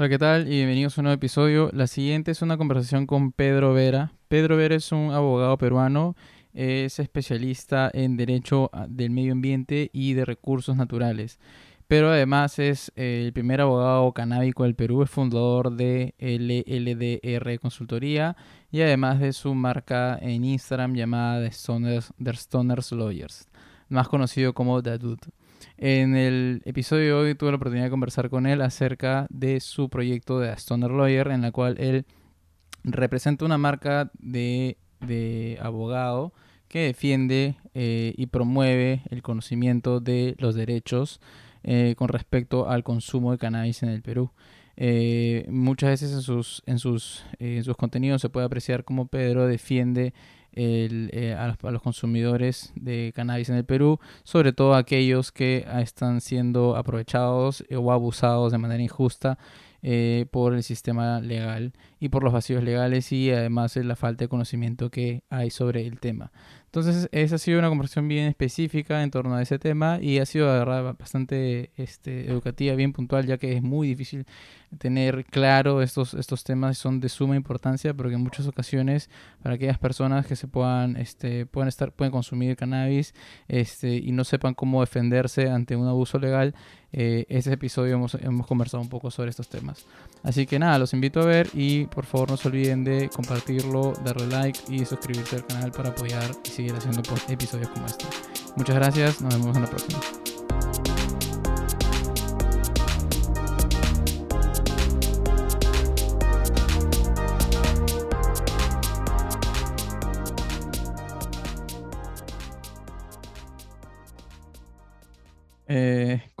Hola, ¿qué tal? Y bienvenidos a un nuevo episodio. La siguiente es una conversación con Pedro Vera. Pedro Vera es un abogado peruano, es especialista en Derecho del Medio Ambiente y de Recursos Naturales. Pero además es eh, el primer abogado canábico del Perú, es fundador de LLDR Consultoría y además de su marca en Instagram llamada The Stoners, The Stoners Lawyers, más conocido como The Dude. En el episodio de hoy tuve la oportunidad de conversar con él acerca de su proyecto de Stoner Lawyer, en la cual él representa una marca de, abogado que defiende eh, y promueve el conocimiento de los derechos eh, con respecto al consumo de cannabis en el Perú. Eh, muchas veces en sus, en, sus, en sus contenidos se puede apreciar cómo Pedro defiende eh, a, los, consumidores de cannabis en el Perú, sobre todo aquellos que están siendo aprovechados eh, o abusados de manera injusta eh, por el sistema legal y por los vacíos legales y además la falta de conocimiento que hay sobre el tema. Entonces, esa ha sido una conversación bien específica en torno a ese tema y ha sido bastante este, educativa, bien puntual, ya que es muy difícil tener claro estos, estos temas, son de suma importancia porque en muchas ocasiones para aquellas personas que se puedan, este, pueden estar, pueden consumir cannabis este, y no sepan cómo defenderse ante un abuso legal, eh, este episodio hemos, hemos conversado un poco sobre estos temas. Así que nada, los invito a ver y por favor no se olviden de compartirlo, darle like y suscribirse al canal para apoyar y seguir haciendo episodios como este. Muchas gracias, nos vemos en la próxima.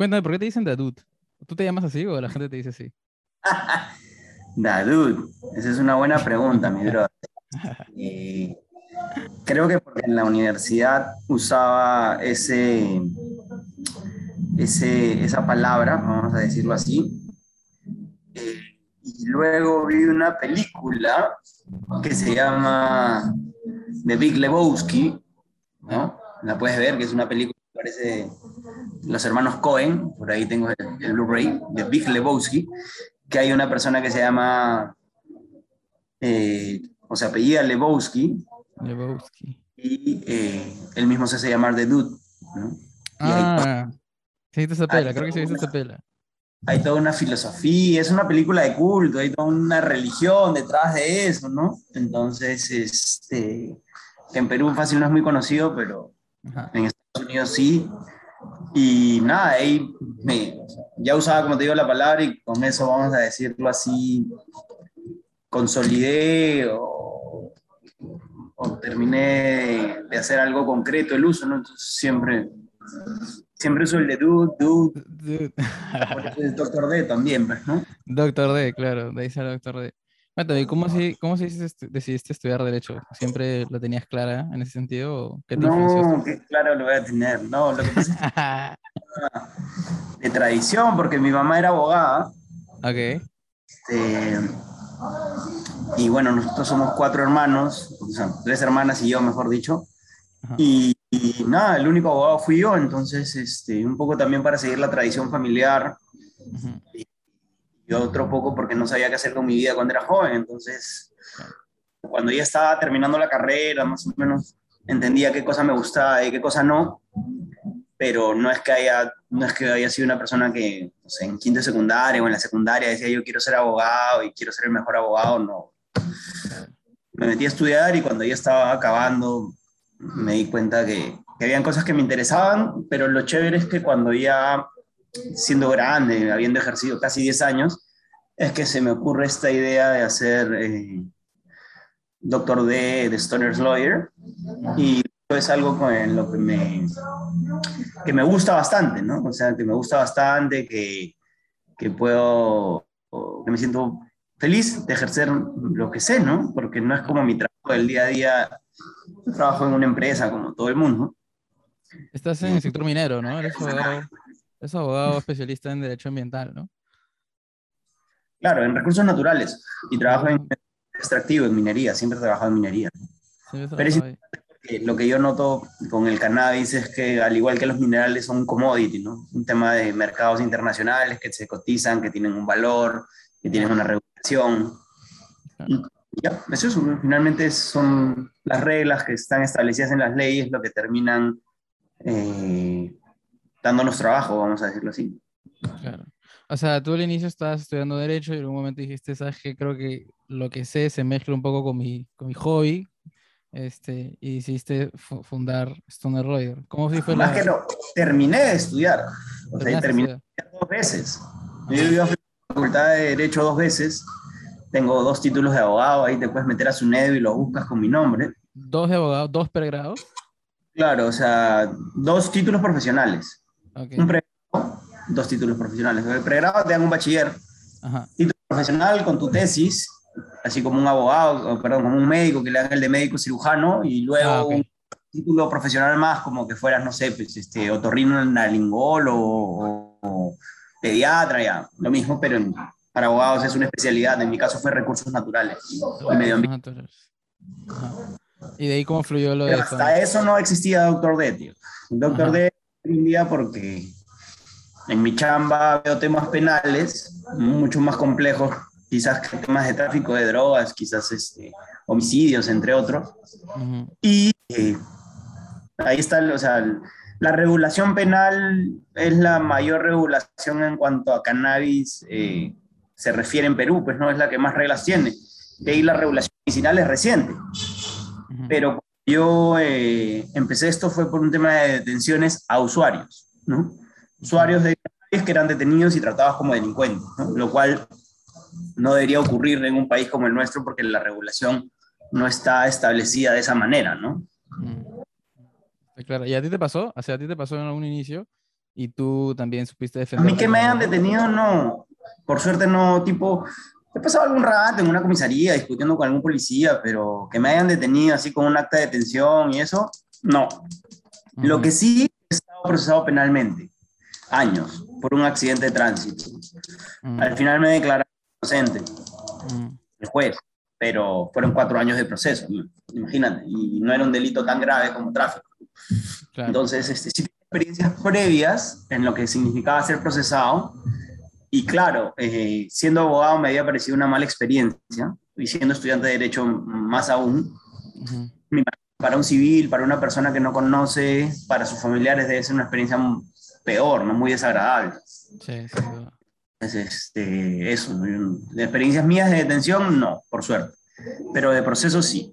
Cuéntame, ¿por qué te dicen Dadut? ¿Tú te llamas así o la gente te dice así? Dadut, esa es una buena pregunta, mi brother. Eh, creo que porque en la universidad usaba ese, ese, esa palabra, vamos a decirlo así. Eh, y luego vi una película que se llama The Big Lebowski, ¿no? La puedes ver, que es una película que parece los hermanos Cohen, por ahí tengo el, Blu-ray, de Big Lebowski, que hay una persona que se llama, eh, o sea, apellida Lebowski, Lebowski. Y eh, él mismo se hace llamar The Dude. ¿no? Ah, sí, esa pela, creo que se viste esa pela. Hay toda una filosofía, es una película de culto, hay toda una religión detrás de eso, ¿no? Entonces, este, en Perú fácil no es muy conocido, pero en Estados Unidos sí. Y nada, ahí me, ya usaba, como te digo, la palabra y con eso vamos a decirlo así, consolidé o o terminé de hacer algo concreto el uso, ¿no? Entonces siempre, siempre uso el de dude, dude. el Doctor D también, pues, ¿no? Doctor D, claro, de ahí sale Doctor D. Cuéntame, ¿cómo, así, cómo decidiste estudiar Derecho? ¿Siempre lo tenías clara en ese sentido? ¿Qué no, qué claro lo voy a tener. No, lo que pasa es de tradición, porque mi mamá era abogada. Ok. Este, y bueno, nosotros somos cuatro hermanos, o sea, tres hermanas y yo, mejor dicho. Y, nada, el único abogado fui yo, entonces este, un poco también para seguir la tradición familiar. Y, otro poco porque no sabía qué hacer con mi vida cuando era joven. Entonces, cuando ya estaba terminando la carrera, más o menos entendía qué cosa me gustaba y qué cosa no pero no es que haya, no es que haya sido una persona que no sé, en quinto secundaria o en la secundaria decía yo quiero ser abogado y quiero ser el mejor abogado, no. Me metí a estudiar y cuando ya estaba acabando me di cuenta que, que habían cosas que me interesaban, pero lo chévere es que cuando ya siendo grande, habiendo ejercido casi 10 años, es que se me ocurre esta idea de hacer eh, doctor D de Stoner's Lawyer y es algo con lo que me, que me gusta bastante, ¿no? O sea, que me gusta bastante, que, que puedo, que me siento feliz de ejercer lo que sé, ¿no? Porque no es como mi trabajo del día a día. Trabajo en una empresa como todo el mundo. Estás en el sector minero, ¿no? Eres eres abogado especialista en derecho ambiental, ¿no? Claro, en recursos naturales. Y trabajo en extractivo, en minería. Siempre he trabajado en minería. Pero es lo que yo noto con el cannabis es que, al igual que los minerales, son un commodity, ¿no? Un tema de mercados internacionales que se cotizan, que tienen un valor, que tienes una regulación. Y ya, eso es, finalmente son las reglas que están establecidas en las leyes lo que terminan eh, dándonos trabajo, vamos a decirlo así. Claro. O sea, tú al inicio estabas estudiando Derecho y en un momento dijiste, sabes que creo que lo que sé se mezcla un poco con mi, con mi hobby, este, y hiciste fundar Stoner Royer. ¿Cómo fue Más que no, terminé de estudiar. O sea, terminé dos veces. Yo he ido a la facultad de Derecho dos veces. Tengo dos títulos de abogado, ahí te puedes meter a su NEDO y lo buscas con mi nombre. ¿Dos de abogado, dos pregrados? Claro, o sea, dos títulos profesionales. Un pregrado, dos títulos profesionales. El pregrado te dan un bachiller. Título profesional con tu tesis así como un abogado, perdón, como un médico que le haga el de médico cirujano y luego ah, un título profesional más como que fueras, no sé, pues este, otorrino nalingol o, o, pediatra, ya, lo mismo, pero para abogados es una especialidad, en mi caso fue recursos naturales y medio ambiente. ¿Y de ahí cómo fluyó lo de eso? Hasta eso no existía Doctor D, tío. Doctor D un día porque en mi chamba veo temas penales mucho más complejos quizás temas de tráfico de drogas, quizás este, homicidios, entre otros. Y eh, ahí está, o sea, la regulación penal es la mayor regulación en cuanto a cannabis eh, se refiere en Perú, pues no es la que más reglas tiene. De ahí la regulación medicinal es reciente. Pero yo eh, empecé esto fue por un tema de detenciones a usuarios, ¿no? Usuarios de que eran detenidos y tratados como delincuentes, ¿no? lo cual no debería ocurrir en un país como el nuestro porque la regulación no está establecida de esa manera, ¿no? Mm. Claro, ¿y a ti te pasó? O sea, a ti te pasó en algún inicio y tú también supiste defender. A mí que me hayan detenido, no. Por suerte no, tipo, he pasado algún rato en una comisaría discutiendo con algún policía, pero que me hayan detenido así con un acta de detención y eso, no. Lo que sí he estado procesado penalmente, años, por un accidente de tránsito. Al final me declararon inocente, mm. el juez, pero fueron cuatro años de proceso, imagínate, y no era un delito tan grave como tráfico. Entonces, este, sí experiencias previas en lo que significaba ser procesado, y claro, eh, siendo abogado me había parecido una mala experiencia, y siendo estudiante de Derecho más aún, para un civil, para una persona que no conoce, para sus familiares debe ser una experiencia peor, ¿no? muy desagradable. Sí, sí. Es este, eso, de experiencias mías de detención, no, por suerte, pero de proceso sí.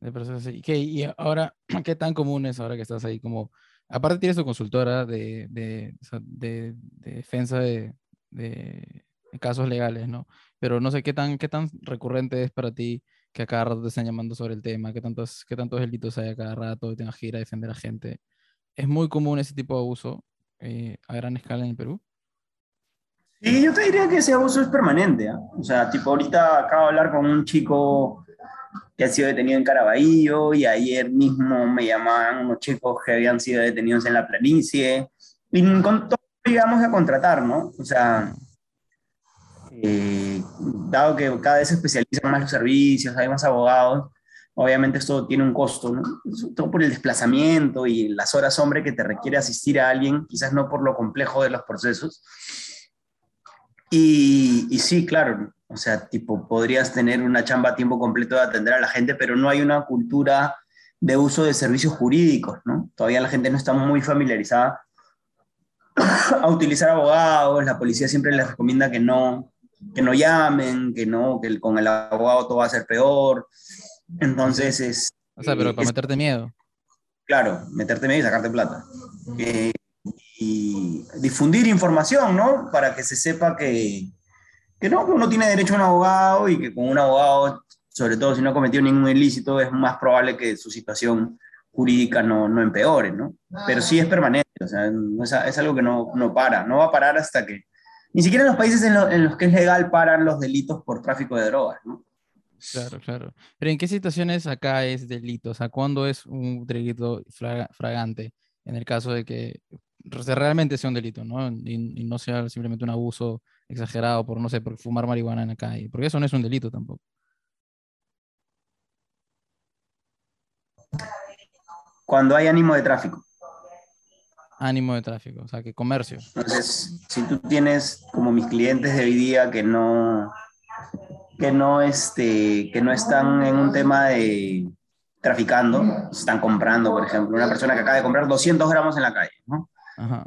De proceso sí. Y ahora, ¿qué tan común es ahora que estás ahí como, aparte tienes tu consultora de, de, de, defensa de, de, casos legales, ¿no? Pero no sé qué tan, qué tan recurrente es para ti que a cada rato te están llamando sobre el tema, qué tantos, qué tantos delitos hay a cada rato, tengas que ir a defender a gente. ¿Es muy común ese tipo de abuso eh, a gran escala en el Perú? Sí, yo te diría que ese abuso es permanente. ¿ah? O sea, tipo, ahorita acabo de hablar con un chico que ha sido detenido en Caraballo y ayer mismo me llamaban unos chicos que habían sido detenidos en la planicie. Y con todo llegamos a contratar, ¿no? O sea, eh, dado que cada vez se especializan más los servicios, hay más abogados, obviamente esto tiene un costo, ¿no? Todo por el desplazamiento y las horas hombre que te requiere asistir a alguien, quizás no por lo complejo de los procesos. Y, y, sí, claro, o sea, tipo, podrías tener una chamba a tiempo completo de atender a la gente, pero no hay una cultura de uso de servicios jurídicos, ¿no? Todavía la gente no está muy familiarizada a utilizar abogados, la policía siempre les recomienda que no, que no llamen, que no, que con el abogado todo va a ser peor. Entonces es... O sea, pero para meterte miedo. Claro, meterte miedo y sacarte plata y difundir información, ¿no? Para que se sepa que, que no, que uno tiene derecho a un abogado y que con un abogado, sobre todo si no ha cometido ningún ilícito, es más probable que su situación jurídica no, no empeore, ¿no? Pero sí es permanente, o sea, es, es algo que no, no, para, no va a parar hasta que, ni siquiera en los países en, en, los que es legal paran los delitos por tráfico de drogas, ¿no? Claro, claro. Pero ¿en qué situaciones acá es delito? O sea, ¿cuándo es un delito fragante? En el caso de que realmente sea un delito, ¿no? Y, no sea simplemente un abuso exagerado por, no sé, por fumar marihuana en la calle, porque eso no es un delito tampoco. Cuando hay ánimo de tráfico. Ánimo de tráfico, o sea, que comercio. Entonces, si tú tienes como mis clientes de hoy día que no, que no, este, que no están en un tema de traficando, están comprando, por ejemplo, una persona que acaba de comprar 200 gramos en la calle, ¿no? Ajá.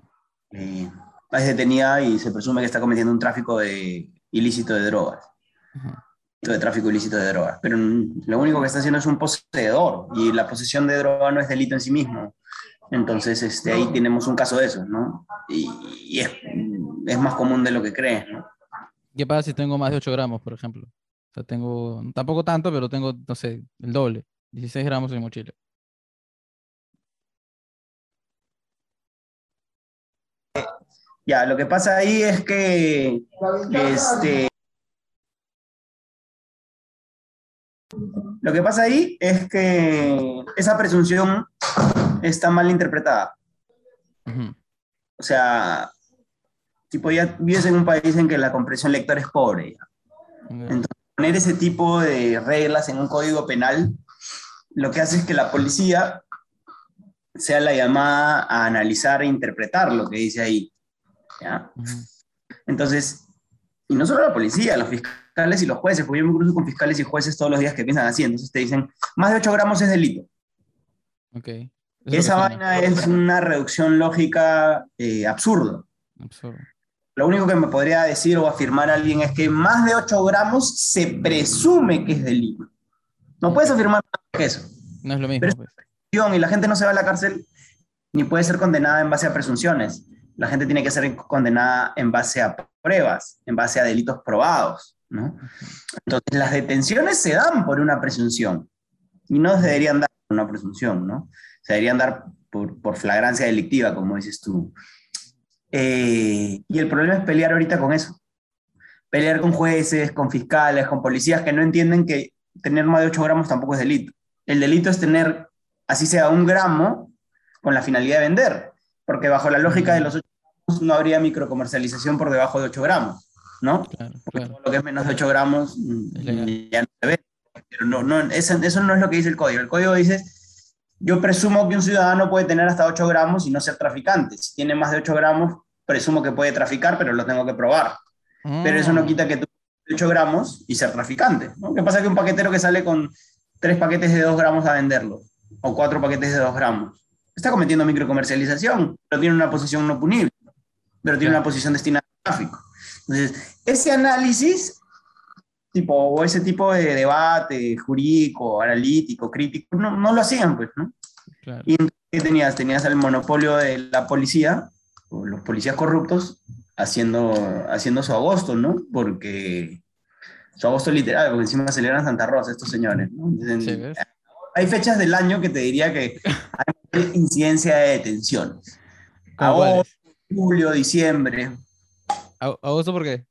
Eh, es detenida y se presume que está cometiendo un tráfico de, ilícito de drogas. De tráfico ilícito de drogas. Pero lo único que está haciendo es un poseedor y la posesión de droga no es delito en sí mismo. Entonces, este, ahí tenemos un caso de eso, ¿no? Y, es, es, más común de lo que crees, ¿no? ¿Qué pasa si tengo más de 8 gramos, por ejemplo? O sea, tengo, tampoco tanto, pero tengo, no sé, el doble, 16 gramos en mi mochila. Ya, lo que pasa ahí es que este, lo que pasa ahí es que esa presunción está mal interpretada. O sea, tipo ya vives en un país en que la comprensión lectora es pobre. Entonces, poner ese tipo de reglas en un código penal lo que hace es que la policía sea la llamada a analizar e interpretar lo que dice ahí. Entonces, y no solo la policía, los fiscales y los jueces, porque yo me cruzo con fiscales y jueces todos los días que piensan así, entonces te dicen, más de 8 gramos es delito. Ok. Esa vaina es una reducción lógica eh, absurda. Absurdo. Lo único que me podría decir o afirmar alguien es que más de 8 gramos se presume que es delito. No puedes afirmar más que eso. No es lo mismo. Pues. Y la gente no se va a la cárcel ni puede ser condenada en base a presunciones la gente tiene que ser condenada en base a pruebas, en base a delitos probados, ¿no? Entonces, las detenciones se dan por una presunción y no se deberían dar por una presunción, ¿no? Se deberían dar por, flagrancia delictiva, como dices tú. Eh, y el problema es pelear ahorita con eso. Pelear con jueces, con fiscales, con policías que no entienden que tener más de 8 gramos tampoco es delito. El delito es tener, así sea, un gramo con la finalidad de vender porque bajo la lógica de los 8 gramos no habría microcomercialización por debajo de 8 gramos, ¿no? Claro, lo que es menos de 8 gramos mm, ya no se ve. Pero no, no, eso, no es lo que dice el código. El código dice, yo presumo que un ciudadano puede tener hasta 8 gramos y no ser traficante. Si tiene más de 8 gramos, presumo que puede traficar, pero lo tengo que probar. Pero eso no mm. quita que tú 8 gramos y ser traficante. ¿no? ¿Qué pasa que un paquetero que sale con 3 paquetes de 2 gramos a venderlo? O 4 paquetes de 2 gramos está cometiendo microcomercialización, pero tiene una posición no punible, pero tiene una posición destinada al tráfico. Entonces, ese análisis, tipo, o ese tipo de debate jurídico, analítico, crítico, no, no lo hacían, pues, ¿no? Y ¿qué tenías? Tenías el monopolio de la policía, o los policías corruptos, haciendo, haciendo su agosto, ¿no? Porque su agosto literal, porque encima celebran Santa Rosa estos señores, ¿no? Hay fechas del año que te diría que hay incidencia de detenciones. Agosto, julio, diciembre. ¿Agosto por qué?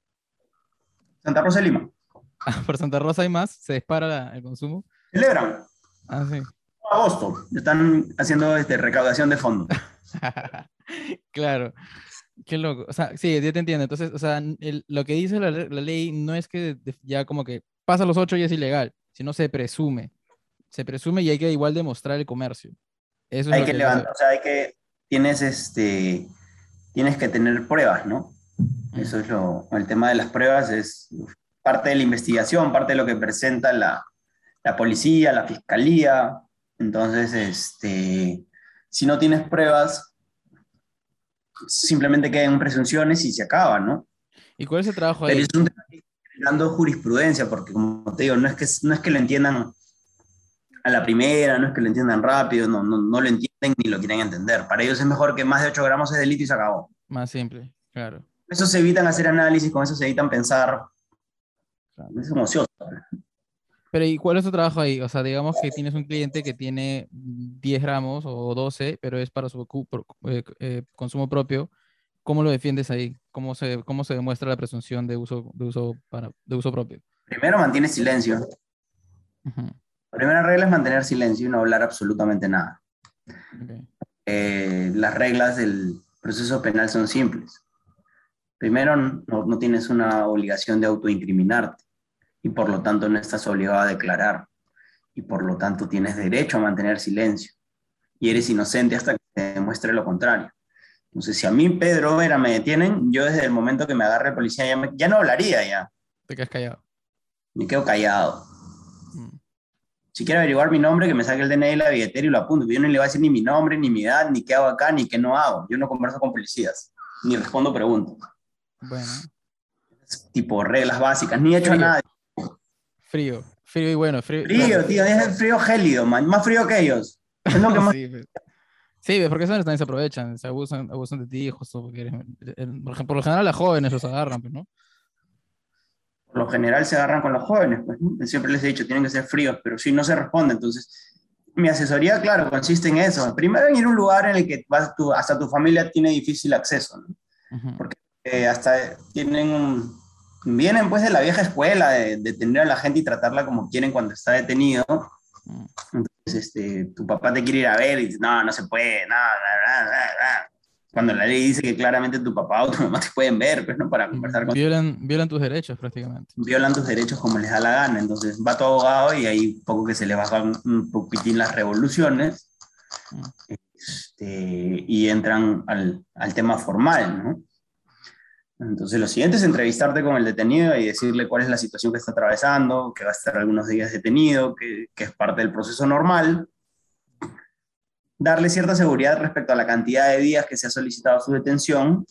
Santa Rosa de Lima. Ah, por Santa Rosa hay más, se dispara el consumo. Celebran. Ah, sí. Agosto, están haciendo este, recaudación de fondos. claro. Qué loco. O sea, sí, ya te entiendo. Entonces, o sea, lo que dice la, ley no es que ya como que pasa los ocho y es ilegal, sino se presume se presume y hay que igual demostrar el comercio. Eso hay que, levantar, o sea, hay que, tienes este, tienes que tener pruebas, ¿no? Eso es lo, el tema de las pruebas es parte de la investigación, parte de lo que presenta la, la policía, la fiscalía. Entonces, este, si no tienes pruebas, simplemente quedan presunciones y se acaba, ¿no? ¿Y cuál es el trabajo ahí? Pero es un tema dando jurisprudencia, porque como te digo, no es que, no es que lo entiendan a la primera, no es que lo entiendan rápido, no, no, no lo entienden ni lo quieren entender. Para ellos es mejor que más de 8 gramos es delito y se acabó. Más simple, claro. Eso se evitan hacer análisis, con eso se evitan pensar. Es emocioso. Pero ¿y cuál es tu trabajo ahí? O sea, digamos que tienes un cliente que tiene 10 gramos o 12, pero es para su eh, eh, consumo propio. ¿Cómo lo defiendes ahí? ¿Cómo se, cómo se demuestra la presunción de uso, de uso, para, de uso propio? Primero mantiene silencio. La primera regla es mantener silencio y no hablar absolutamente nada. Eh, las reglas del proceso penal son simples. Primero, no, no, tienes una obligación de autoincriminarte y por lo tanto no estás obligado a declarar y por lo tanto tienes derecho a mantener silencio y eres inocente hasta que te demuestre lo contrario. Entonces, si a mí Pedro Vera me detienen, yo desde el momento que me agarre el policía ya, ya no hablaría ya. Te quedas callado. Me quedo callado. Si quiere averiguar mi nombre, que me saque el DNI la billetera y lo apunto. Yo no le voy a decir ni mi nombre, ni mi edad, ni qué hago acá, ni qué no hago. Yo no converso con policías, ni respondo preguntas. Bueno. tipo reglas básicas, ni he hecho nada. Frío, frío y bueno. Frío, frío tío, es el frío gélido, man. más frío que ellos. Es lo que más... Sí, porque eso también se aprovechan, se abusan, abusan de ti, justo porque eres, por, ejemplo, por lo general las jóvenes los agarran, pues, ¿no? Por lo general se agarran con los jóvenes, pues, siempre les he dicho, tienen que ser fríos, pero si no se responde, entonces mi asesoría, claro, consiste en eso. Primero en ir a un lugar en el que vas tu, hasta tu familia tiene difícil acceso, ¿no? Porque eh, hasta tienen vienen pues de la vieja escuela, de, de, tener a la gente y tratarla como quieren cuando está detenido. Mm. Entonces, este, tu papá te quiere ir a ver y dices, no, no se puede, no, no, no, no, Cuando la ley dice que claramente tu papá o tu mamá te pueden ver, pues, ¿no? Para conversar con violan, violan tus derechos prácticamente. Violan tus derechos como les da la gana. Entonces, va tu abogado y ahí poco que se le bajan un poquitín las revoluciones este, y entran al, al tema formal, ¿no? Entonces, lo siguiente es entrevistarte con el detenido y decirle cuál es la situación que está atravesando, que va a estar algunos días detenido, que, que, es parte del proceso normal. Darle cierta seguridad respecto a la cantidad de días que se ha solicitado su detención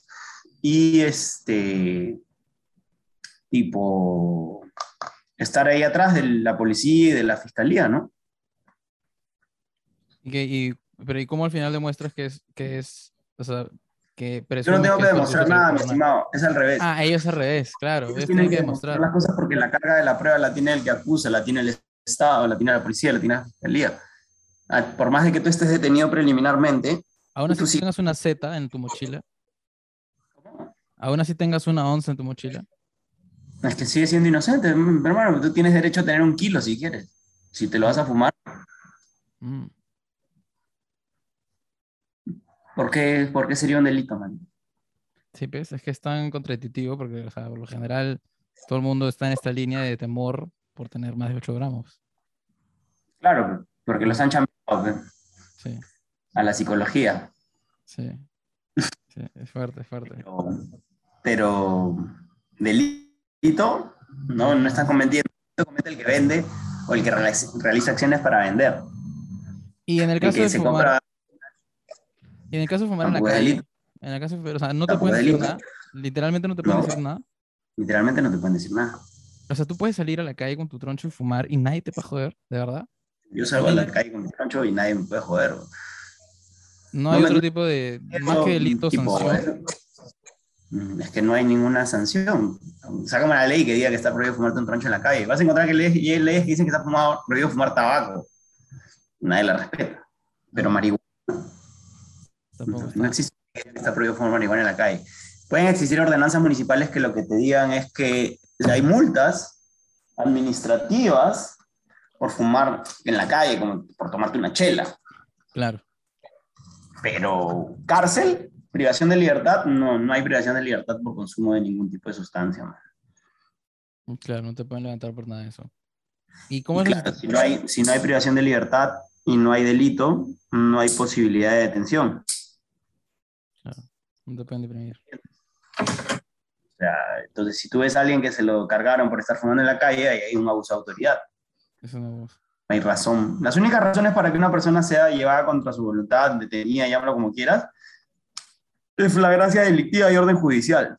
y este tipo estar ahí atrás de la policía y de la fiscalía, ¿no? Y, pero ¿y cómo al final demuestras que es, que es o sea, que Yo no tengo que, demostrar nada, mi estimado, es al revés. Ah, ellos al revés, claro, ellos, tienen que demostrar. las cosas porque la carga de la prueba la tiene el que acusa, la tiene el Estado, la tiene la policía, la tiene la fiscalía. Ah, por más de que tú estés detenido preliminarmente. Aún así tengas una Z en tu mochila. Aún así tengas una onza en tu mochila. Es que sigue siendo inocente, hermano. Tú tienes derecho a tener un kilo si quieres. Si te lo vas a fumar. Mm. ¿Por qué, ¿Por qué sería un delito, man? Sí, pues es que es tan contradictivo porque, o sea, por lo general, todo el mundo está en esta línea de temor por tener más de 8 gramos. Claro, porque los han. Sí. a la psicología. Sí. sí. es fuerte, es fuerte. Pero, pero delito, no, no está cometiendo, comete el que vende o el que realiza, acciones para vender. Y en el caso de fumar, y en el caso de fumar en la calle, en el caso de, o sea, no te pueden decir nada. Literalmente no te pueden decir nada. Literalmente no te pueden decir nada. O sea, tú puedes salir a la calle con tu troncho y fumar y nadie te va a joder, ¿de verdad? Yo salgo a la calle con mi troncho y nadie me puede joder. No hay otro tipo de, más que delito, sanción. Mm, es que no hay ninguna sanción. Sácame la ley que diga que está prohibido fumarte un troncho en la calle. Vas a encontrar que hay leyes que dicen que está prohibido fumar tabaco. Nadie la respeta. Pero marihuana no, existe está prohibido fumar marihuana en la calle. Pueden existir ordenanzas municipales que lo que te digan es que hay multas administrativas por fumar en la calle, como por tomarte una chela. Claro. Pero cárcel, privación de libertad, no, no hay privación de libertad por consumo de ningún tipo de sustancia. Claro, no te pueden levantar por nada de eso. ¿Y cómo claro, si, no hay, si no hay privación de libertad y no hay delito, no hay posibilidad de detención. No te pueden deprimir. O sea, entonces si tú ves a alguien que se lo cargaron por estar fumando en la calle, ahí hay un abuso de autoridad. Es un abuso. No hay razón. Las únicas razones para que una persona sea llevada contra su voluntad, detenida, llámalo como quieras, es la gracia delictiva y orden judicial.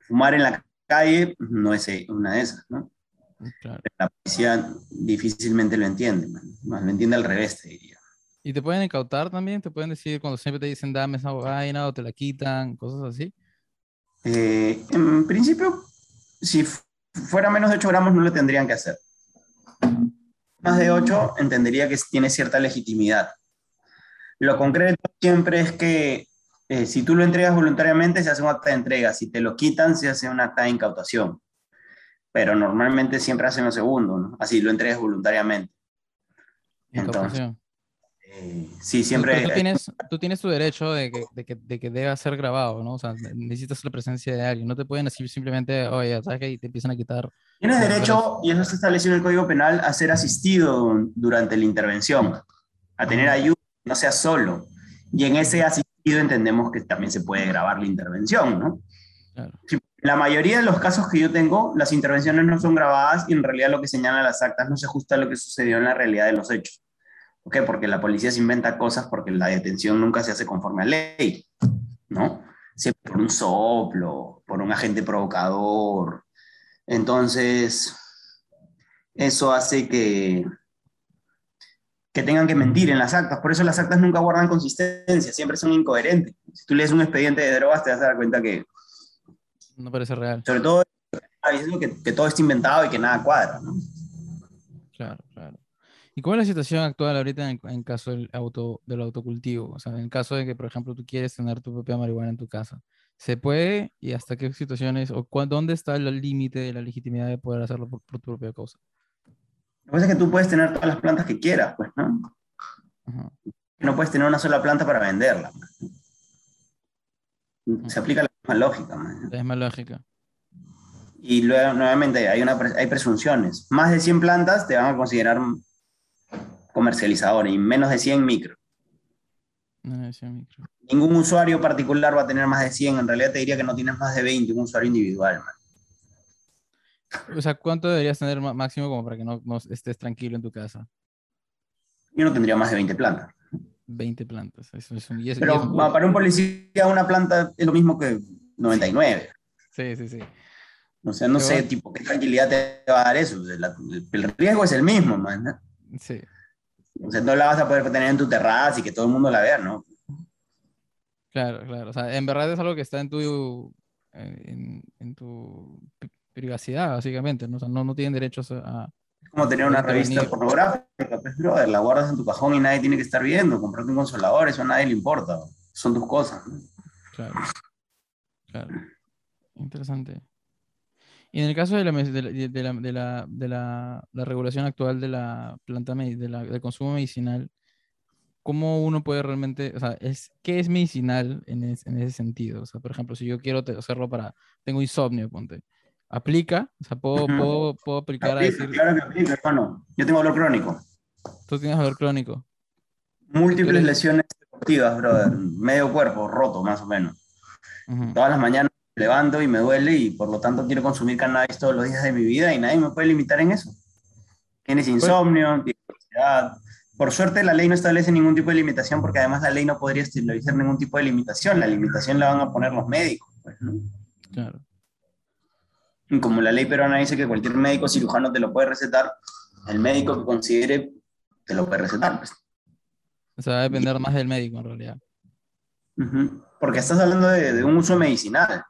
Fumar en la calle no es una de esas, ¿no? Claro. La policía difícilmente lo entiende, más lo entiende al revés, te diría. ¿Y te pueden incautar también? ¿Te pueden decir cuando siempre te dicen dame esa vaina o te la quitan, cosas así? Eh, en principio, si fuera menos de 8 gramos no lo tendrían que hacer. Más de 8 entendería que tiene cierta legitimidad. Lo concreto siempre es que eh, si tú lo entregas voluntariamente se hace un acta de entrega, si te lo quitan se hace un acta de incautación. Pero normalmente siempre hacen lo segundo. Así lo entregas voluntariamente. Entonces, sí, siempre... tú, tienes, tú tienes tu derecho de que, de, que, de que deba ser grabado, ¿no? O sea, necesitas la presencia de alguien. No te pueden decir simplemente, oye, ¿sabes qué? Y te empiezan a quitar... Tienes derecho, y eso está establecido en el Código Penal, a ser asistido durante la intervención, a tener ayuda, no seas solo. Y en ese asistido entendemos que también se puede grabar la intervención, ¿no? Claro. la mayoría de los casos que yo tengo, las intervenciones no son grabadas y en realidad lo que señalan las actas no se ajusta a lo que sucedió en la realidad de los hechos. ¿Por qué? Porque la policía se inventa cosas porque la detención nunca se hace conforme a ley, ¿no? Siempre por un soplo, por un agente provocador. Entonces, eso hace que, que tengan que mentir en las actas. Por eso las actas nunca guardan consistencia, siempre son incoherentes. Si tú lees un expediente de drogas, te vas a dar cuenta que... No parece real. Sobre todo, que, que todo está inventado y que nada cuadra, ¿no? Claro, claro. ¿Y cómo es la situación actual ahorita en, caso del, auto, del autocultivo? O sea, en el caso de que, por ejemplo, tú quieres tener tu propia marihuana en tu casa. ¿Se puede? ¿Y hasta qué situaciones? ¿O dónde está el límite de la legitimidad de poder hacerlo por, tu propia causa? Lo que pasa es que tú puedes tener todas las plantas que quieras, pues, ¿no? No puedes tener una sola planta para venderla. Se aplica la misma lógica. La misma lógica. Y luego, nuevamente, hay, una, hay presunciones. Más de 100 plantas te van a considerar comercializador y menos de 100 micro. micro. Ningún usuario particular va a tener más de 100. En realidad te diría que no tienes más de 20, un usuario individual. O sea, ¿cuánto deberías tener máximo como para que no, estés tranquilo en tu casa? Yo no tendría más de 20 plantas. 20 plantas. Pero para un policía una planta es lo mismo que 99. Sí, sí, sí. O sea, no sé, tipo, qué tranquilidad te va a dar eso. el riesgo es el mismo, man. Sí. O sea, no la vas a poder tener en tu terraza y que todo el mundo la vea, ¿no? Claro, claro. O sea, en verdad es algo que está en tu, en, tu privacidad, básicamente, ¿no? O sea, no, no tienen derechos a... Es como tener una revista pornográfica, pues, brother, la guardas en tu cajón y nadie tiene que estar viendo. Comprarte un consolador, eso a nadie le importa. Son tus cosas, ¿no? Claro. Claro. Interesante. Y en el caso de la, de la, de la, de la, la regulación actual de la planta de la, del consumo medicinal, ¿cómo uno puede realmente, o sea, es, ¿qué es medicinal en, en ese sentido? O sea, por ejemplo, si yo quiero hacerlo para, tengo insomnio, ponte, ¿aplica? O sea, ¿puedo, puedo, puedo aplicar a decir... Claro que aplica, hermano. Yo tengo dolor crónico. ¿Tú tienes dolor crónico? Múltiples lesiones deportivas, brother. Medio cuerpo roto, más o menos. Todas las mañanas levanto y me duele y por lo tanto quiero consumir cannabis todos los días de mi vida y nadie me puede limitar en eso. Tienes insomnio, tienes ansiedad. Por suerte la ley no establece ningún tipo de limitación porque además la ley no podría establecer ningún tipo de limitación. La limitación la van a poner los médicos. Pues, claro. Y como la ley peruana dice que cualquier médico cirujano te lo puede recetar, el médico que considere te lo puede recetar. Pues. O sea, va a depender más del médico en realidad. Porque estás hablando de, de un uso medicinal.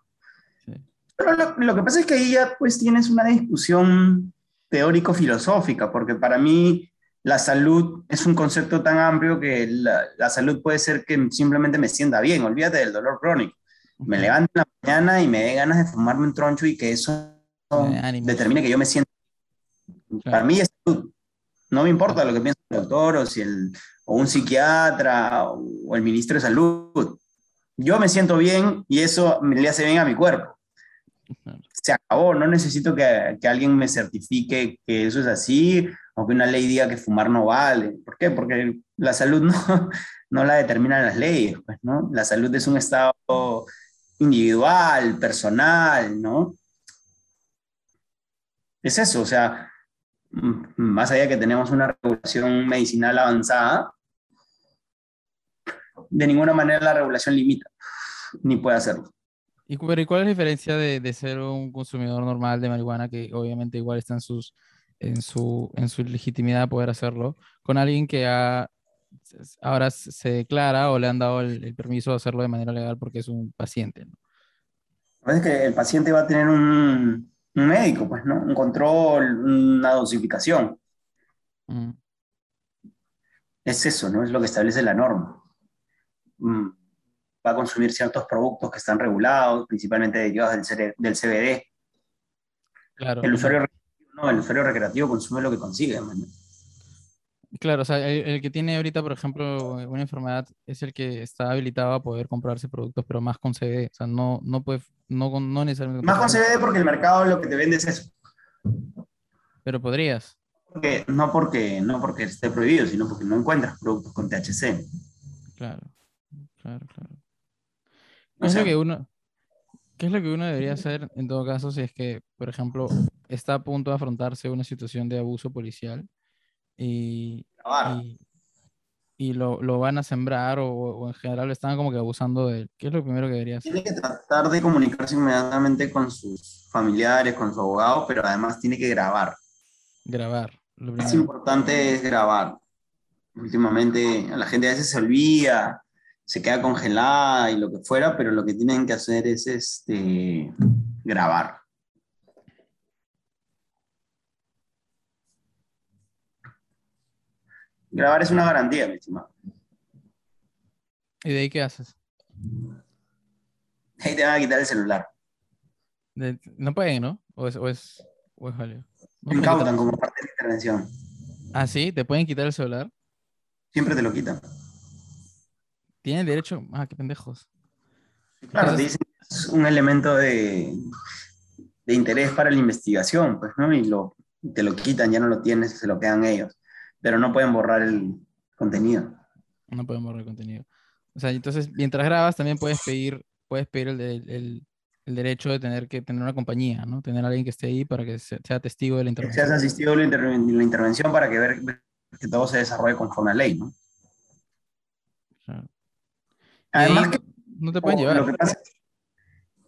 Pero lo, que pasa es que ahí ya pues tienes una discusión teórico-filosófica, porque para mí la salud es un concepto tan amplio que la, salud puede ser que simplemente me sienta bien, olvídate del dolor crónico. Me levanto en la mañana y me dé ganas de fumarme un troncho y que eso determine que yo me sienta. Para mí es salud. No me importa lo que piense el doctor o, si el, o un psiquiatra o el ministro de salud. Yo me siento bien y eso le hace bien a mi cuerpo se acabó, no necesito que, que, alguien me certifique que eso es así o que una ley diga que fumar no vale. ¿Por qué? Porque la salud no, no la determinan las leyes, pues, ¿no? La salud es un estado individual, personal, ¿no? Es eso, o sea, más allá que tenemos una regulación medicinal avanzada, de ninguna manera la regulación limita, ni puede hacerlo. ¿Y, cuál es la diferencia de, ser un consumidor normal de marihuana, que obviamente igual está en, sus, en, su, en su legitimidad de poder hacerlo, con alguien que ahora se declara o le han dado el, permiso de hacerlo de manera legal porque es un paciente? ¿no? Es que el paciente va a tener un, médico, pues, ¿no? Un control, una dosificación. Mm. Es eso, ¿no? Es lo que establece la norma. Mm va a consumir ciertos productos que están regulados, principalmente derivados del, del CBD. Claro. El usuario, no, el usuario recreativo consume lo que consigue. Claro, o sea, el, que tiene ahorita, por ejemplo, una enfermedad es el que está habilitado a poder comprarse productos, pero más con CBD. O sea, no, no puede, no, no necesariamente. Más con CBD porque el mercado lo que te vende es eso. Pero podrías. Porque, no, porque, no porque esté prohibido, sino porque no encuentras productos con THC. Claro. Claro, claro. ¿Qué es, lo que uno, ¿Qué es lo que uno debería hacer en todo caso si es que, por ejemplo, está a punto de afrontarse una situación de abuso policial y, y, lo, lo, van a sembrar o, o, en general están como que abusando de él? ¿Qué es lo primero que debería hacer? Tiene que tratar de comunicarse inmediatamente con sus familiares, con su abogado, pero además tiene que grabar. Grabar. Lo más importante es grabar. Últimamente la gente a veces se olvida, se queda congelada y lo que fuera, pero lo que tienen que hacer es este, grabar. Grabar es una garantía, mi estimado. ¿Y de ahí qué haces? Ahí te van a quitar el celular. no pueden, ¿no? O es, o es, o es Incautan como parte de la intervención. ¿Ah, sí? ¿Te pueden quitar el celular? Siempre te lo quitan. Tienen derecho. Ah, qué pendejos. Claro, te dicen que es un elemento de, de, interés para la investigación, pues, ¿no? Y lo, te lo quitan, ya no lo tienes, se lo quedan ellos. Pero no pueden borrar el contenido. No pueden borrar el contenido. O sea, entonces, mientras grabas, también puedes pedir, puedes pedir el, el, el derecho de tener que tener una compañía, ¿no? Tener a alguien que esté ahí para que sea testigo de la intervención. Seas asistido a la, la, intervención para que ver que todo se desarrolle conforme a ley, ¿no? Claro. Además que, no te pueden llevar.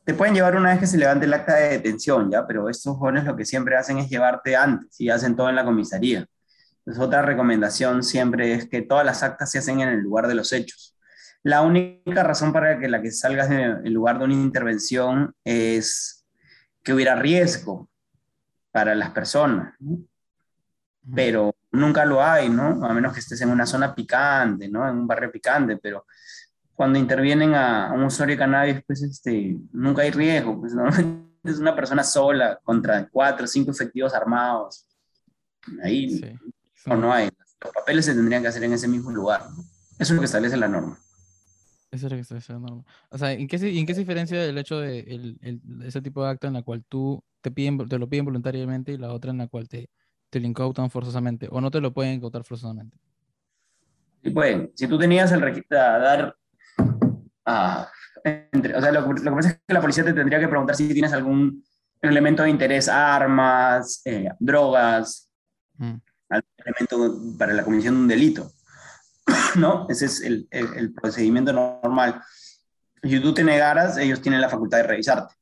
te pueden llevar una vez que se levante el acta de detención, ¿ya? Pero estos jóvenes lo que siempre hacen es llevarte antes y hacen todo en la comisaría. Entonces, otra recomendación siempre es que todas las actas se hacen en el lugar de los hechos. La única razón para que la que salgas del lugar de una intervención es que hubiera riesgo para las personas, pero nunca lo hay, ¿no? A menos que estés en una zona picante, ¿no? En un barrio picante, pero cuando intervienen a, un usuario de cannabis, pues este, nunca hay riesgo, pues normalmente es una persona sola contra cuatro o cinco efectivos armados. Ahí No, no hay. Los papeles se tendrían que hacer en ese mismo lugar. Eso es lo que establece la norma. Eso es lo que establece la norma. O sea, ¿en qué se, ¿en qué se diferencia el hecho de el, ese tipo de acta en la cual tú te, piden, te lo piden voluntariamente y la otra en la cual te, te lo incautan forzosamente? ¿O no te lo pueden incautar forzosamente? Sí pueden. Si tú tenías el a dar Ah, o sea, lo, que pasa es que la policía te tendría que preguntar si tienes algún elemento de interés, armas, eh, drogas, mm. algún elemento para la comisión de un delito. ¿No? Ese es el, el, procedimiento normal. Si tú te negaras, ellos tienen la facultad de revisarte.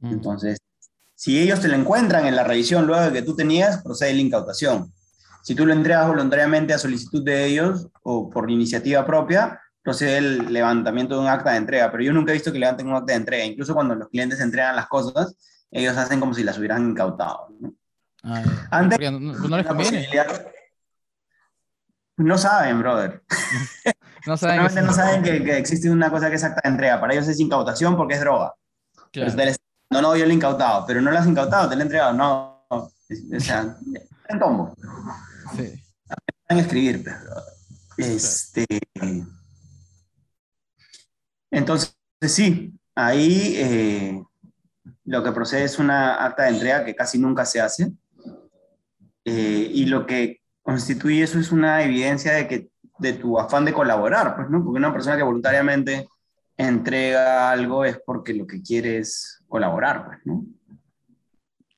Mm. Entonces, si ellos te lo encuentran en la revisión luego de que tú tenías, procede la incautación. Si tú lo entregas voluntariamente a solicitud de ellos o por iniciativa propia, procede el levantamiento de un acta de entrega, pero yo nunca he visto que levanten un acta de entrega. Incluso cuando los clientes entregan las cosas, ellos hacen como si las hubieran incautado. ¿no? Ah, Antes, no, no, les conviene. No saben, brother. No saben, que... no saben que, existe una cosa que es acta de entrega. Para ellos es incautación porque es droga. no, no, yo le he incautado, pero no lo has incautado, te lo he entregado. No, o sea, en tombo. Sí. A escribir, pero, este, entonces, sí, ahí eh, lo que procede es una acta de entrega que casi nunca se hace. Eh, y lo que constituye eso es una evidencia de, que, de tu afán de colaborar, pues, ¿no? Porque una persona que voluntariamente entrega algo es porque lo que quiere es colaborar, pues, ¿no?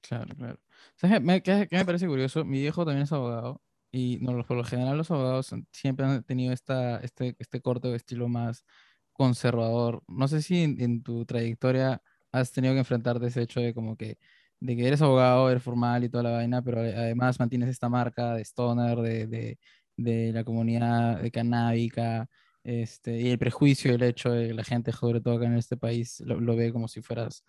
Claro, claro. ¿Sabes qué, me parece curioso? Mi viejo también es abogado y no, por lo general los abogados siempre han tenido esta, este, este corte de estilo más conservador. No sé si en, tu trayectoria has tenido que enfrentarte ese hecho de como que, de que eres abogado, eres formal y toda la vaina, pero además mantienes esta marca de stoner, de, de, de la comunidad de canábica, este, y el prejuicio, el hecho de que la gente, sobre todo acá en este país, lo, ve como si fueras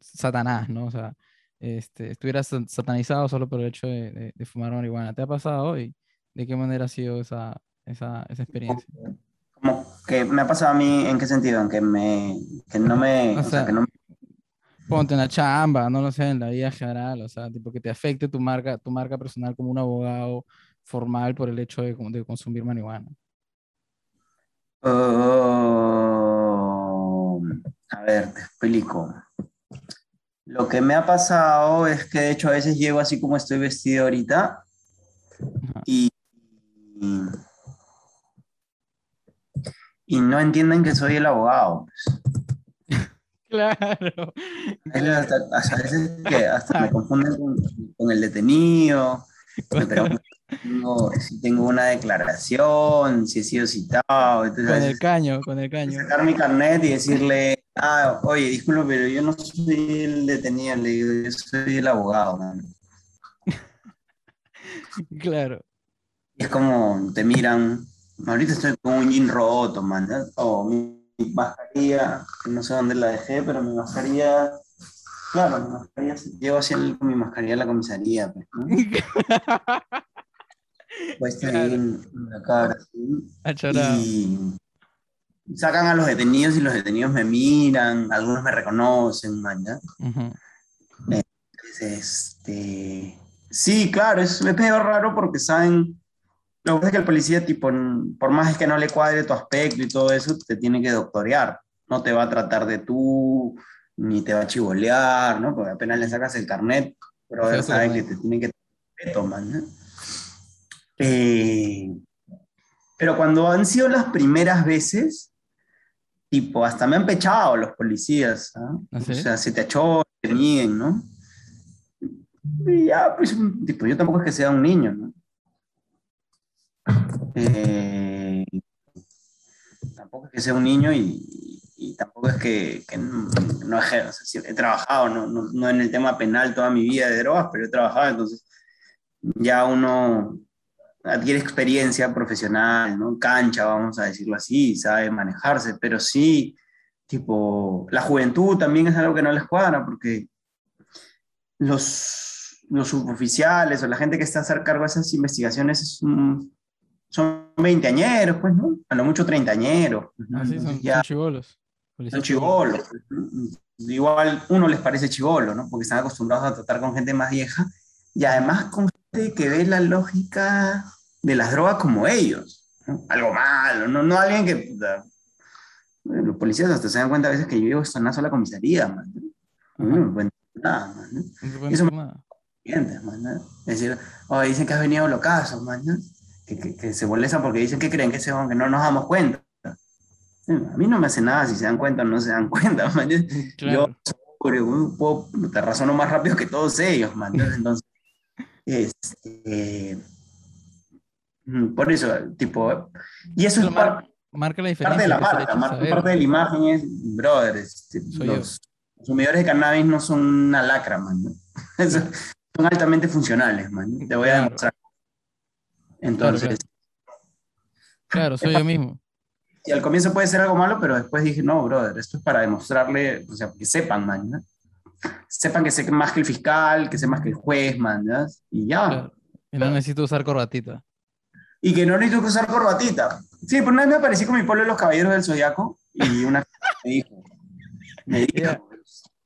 satanás, ¿no? O sea, este, estuvieras satanizado solo por el hecho de, de, fumar marihuana. ¿Te ha pasado y de qué manera ha sido esa, esa, esa experiencia? Que me ha pasado a mí, ¿en qué sentido? En que, me, que no me... O, sea, que no Ponte en la chamba, no lo sé, en la vida general, o sea, tipo que te afecte tu marca, tu marca personal como un abogado formal por el hecho de, de consumir marihuana. Oh, a ver, te explico. Lo que me ha pasado es que de hecho a veces llego así como estoy vestido ahorita y y no entienden que soy el abogado. Pues. Claro. Hasta, a veces que hasta me confunden con, el detenido, si tengo una declaración, si he sido citado. con el caño, con el caño. Sacar mi carnet y decirle, ah, oye, disculpe, pero yo no soy el detenido, le digo, yo soy el abogado, Claro. Y es como, te miran, ahorita estoy con un jean roto, man, o mi mascarilla, no sé dónde la dejé, pero mi mascarilla Claro, mi mascarilla, llevo así con mi mascarilla a la comisaría, pues, ¿no? pues ahí en, la cara, Y sacan a los detenidos y los detenidos me miran, algunos me reconocen, man, ¿ya? este... Sí, claro, es, es medio raro porque saben... Lo que pasa es que el policía, tipo, por más que no le cuadre tu aspecto y todo eso, te tiene que doctorear. No te va a tratar de tú, ni te va a chivolear, ¿no? Porque apenas le sacas el carnet, pero él sabe que te tiene que tomar, ¿no? Eh, pero cuando han sido las primeras veces, tipo, hasta me han pechado los policías, ¿ah? ¿Ah, O sea, se te achó, te miden, ¿no? Y ya, pues, tipo, yo tampoco es que sea un niño, ¿no? Eh, tampoco es que sea un niño y, y tampoco es que, que no, no he trabajado, no, no, no, en el tema penal toda mi vida de drogas, pero he trabajado, entonces ya uno adquiere experiencia profesional, ¿no? Cancha, vamos a decirlo así, sabe manejarse, pero sí, tipo, la juventud también es algo que no les cuadra, porque los, los suboficiales o la gente que está a hacer cargo de esas investigaciones son veinteañeros, pues, ¿no? A lo mucho treintañeros. Así son, ya, son chivolos. Son chivolos. Igual uno les parece chivolo, ¿no? Porque están acostumbrados a tratar con gente más vieja y además con gente que ve la lógica de las drogas como ellos. Algo malo, no, no alguien que... los policías hasta se dan cuenta a veces que yo vivo en una sola comisaría, man. No me cuenta nada, man. Eso me Es decir, oh, dicen que has venido locazo, man. Que, que, que, se molestan porque dicen que creen que, se, que no nos damos cuenta. A mí no me hace nada si se dan cuenta o no se dan cuenta. Man. Yo puedo, te razono más rápido que todos ellos. Man. Entonces, este, mm, por eso, tipo, y eso es parte, marca la diferencia. Parte de la marca, marca, parte de la imagen es, brother, este, los consumidores de cannabis no son una lacra, man. son altamente funcionales, man. Te voy a demostrar. Entonces. Claro, soy yo mismo. Y al comienzo puede ser algo malo, pero después dije, no, brother, esto es para demostrarle, o sea, que sepan, man, ¿no? Sepan que sé más que el fiscal, que sé más que el juez, man, ¿no? Y ya. Y no necesito usar corbatita. Y que no necesito usar corbatita. Sí, pero una vez me aparecí con mi pueblo de los caballeros del Zodiaco y una me dijo, me dijo,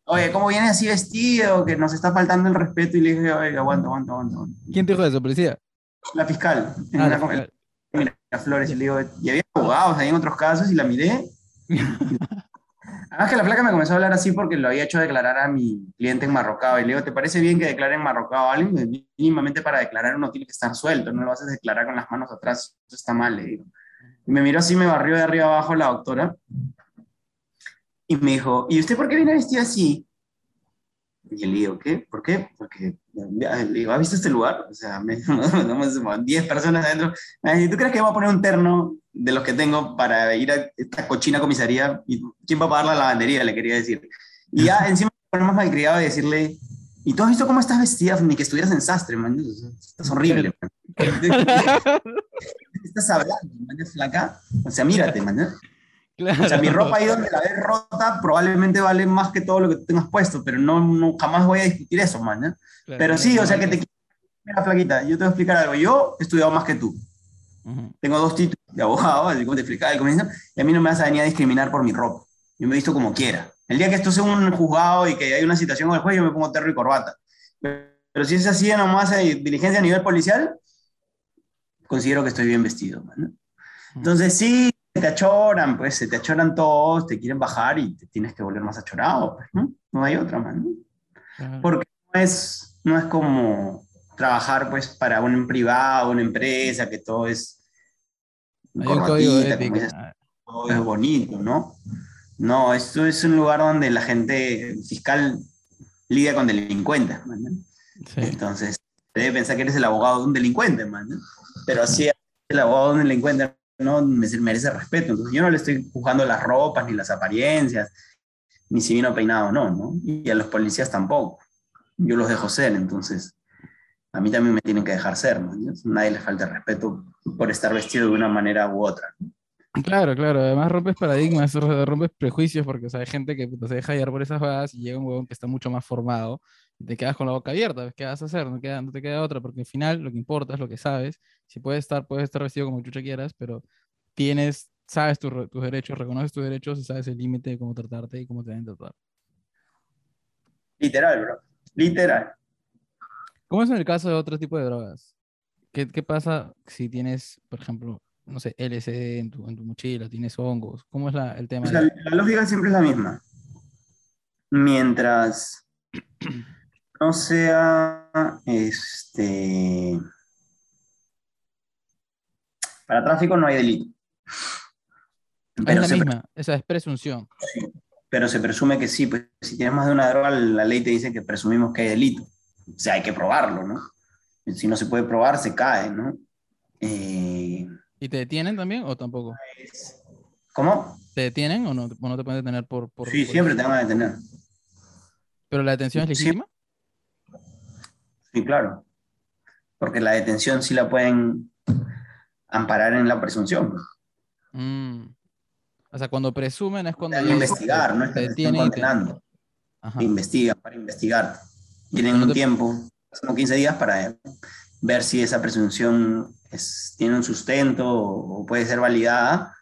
oye, ¿cómo vienes así vestido? Que nos está faltando el respeto. Y le dije, oye, aguanta, aguanta, aguanta. ¿Quién te dijo eso, policía? La fiscal. Ah, la fiscal. Flores, y le digo, y había abogados ahí en otros casos y la miré. Además que la flaca me comenzó a hablar así porque lo había hecho declarar a mi cliente en Marrocado. Y le digo, ¿te parece bien que declare en Marrocado a alguien? Mínimamente para declarar uno tiene que estar suelto, no lo vas a declarar con las manos atrás, eso está mal, le digo. Y me miró así, me barrió de arriba abajo la doctora. Y me dijo, ¿y usted por qué viene vestido así? Y le digo, ¿qué? ¿Por qué? Porque, le digo, ¿has visto este lugar? O sea, me, 10 personas adentro. ¿Y tú crees que voy a poner un terno de los que tengo para ir a esta cochina comisaría? ¿Y quién va a pagar la lavandería? Le quería decir. Y ya encima ponemos malcriado y decirle, ¿y tú has visto cómo estás vestida? Ni que estuvieras en sastre, man. Estás horrible, estás hablando, man? Flaca. O sea, mírate, man. O sea, mi ropa ahí donde la ves rota probablemente vale más que todo lo que tengas puesto, pero no, no jamás voy a discutir eso, man. pero sí, o sea, que te Mira, flaquita, yo te voy a explicar algo. Yo he estudiado más que tú. Tengo dos títulos de abogado, así como te explicaba al comienzo, y a mí no me vas a venir a discriminar por mi ropa. Yo me he visto como quiera. El día que esto sea un juzgado y que hay una situación con el juez, yo me pongo terro y corbata. Pero si es así, nomás hay diligencia a nivel policial, considero que estoy bien vestido. Man. Entonces, sí, te achoran, pues se te achoran todos, te quieren bajar y te tienes que volver más achorado, pues, ¿no? No hay otra man. Porque no es, no es como trabajar pues para un privado, una empresa, que todo es... Hay un código ético. todo es bonito, ¿no? No, esto es un lugar donde la gente fiscal lidia con delincuentes, Entonces, debe pensar que eres el abogado de un delincuente, man. Pero así el abogado de un delincuente no merece respeto. Entonces, yo no le estoy juzgando las ropas, ni las apariencias, ni si vino peinado o no, ¿no? Y a los policías tampoco. Yo los dejo ser, entonces a mí también me tienen que dejar ser, ¿no? Nadie le falta respeto por estar vestido de una manera u otra. Claro, claro. Además rompes paradigmas, rompes prejuicios, porque o hay gente que se deja llevar por esas vagas y llega un huevón que está mucho más formado te quedas con la boca abierta. ¿Qué vas a hacer? No, queda, no te queda otra, porque al final lo que importa es lo que sabes. Si puedes estar, puedes estar vestido como chucha quieras, pero tienes, sabes tus derechos, reconoces tus derechos y sabes el límite de cómo tratarte y cómo te deben tratar. Literal, bro. Literal. ¿Cómo es en el caso de otro tipo de drogas? ¿Qué, qué pasa si tienes, por ejemplo, no sé, LSD en tu, en tu mochila, tienes hongos? ¿Cómo es la, el tema? la, lógica siempre es la misma. Mientras no sea este para tráfico no hay delito. Pero es la misma, esa es presunción. pero se presume que sí, pues si tienes más de una droga, la ley te dice que presumimos que hay delito. O sea, hay que probarlo, ¿no? Si no se puede probar, se cae, ¿no? Eh, ¿Y te detienen también o tampoco? ¿Cómo? ¿Te detienen o no, no te pueden detener por...? por sí, siempre te van a detener. ¿Pero la detención es legítima? Sí. claro. Porque la detención sí la pueden amparar en la presunción. Mm. O sea, cuando presumen es cuando... investigar, ¿no? Te detienen condenando. Investigan para investigar. Tienen un tiempo, como 15 días para ver si esa presunción tiene un sustento o puede ser validada,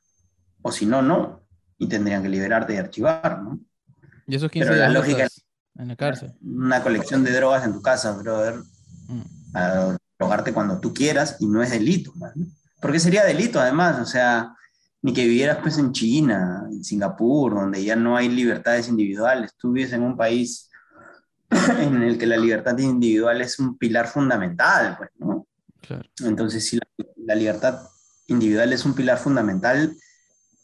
o si no, no. Y tendrían que liberarte y archivar, ¿no? Y esos 15 Pero la lógica es en la cárcel. Una colección de drogas en tu casa, brother, mm. para drogarte cuando tú quieras y no es delito, ¿no? Porque sería delito además, o sea, ni que vivieras pues en China, en Singapur, donde ya no hay libertades individuales. Tú vives en un país en el que la libertad individual es un pilar fundamental, pues, ¿no? Entonces, si la, libertad individual es un pilar fundamental,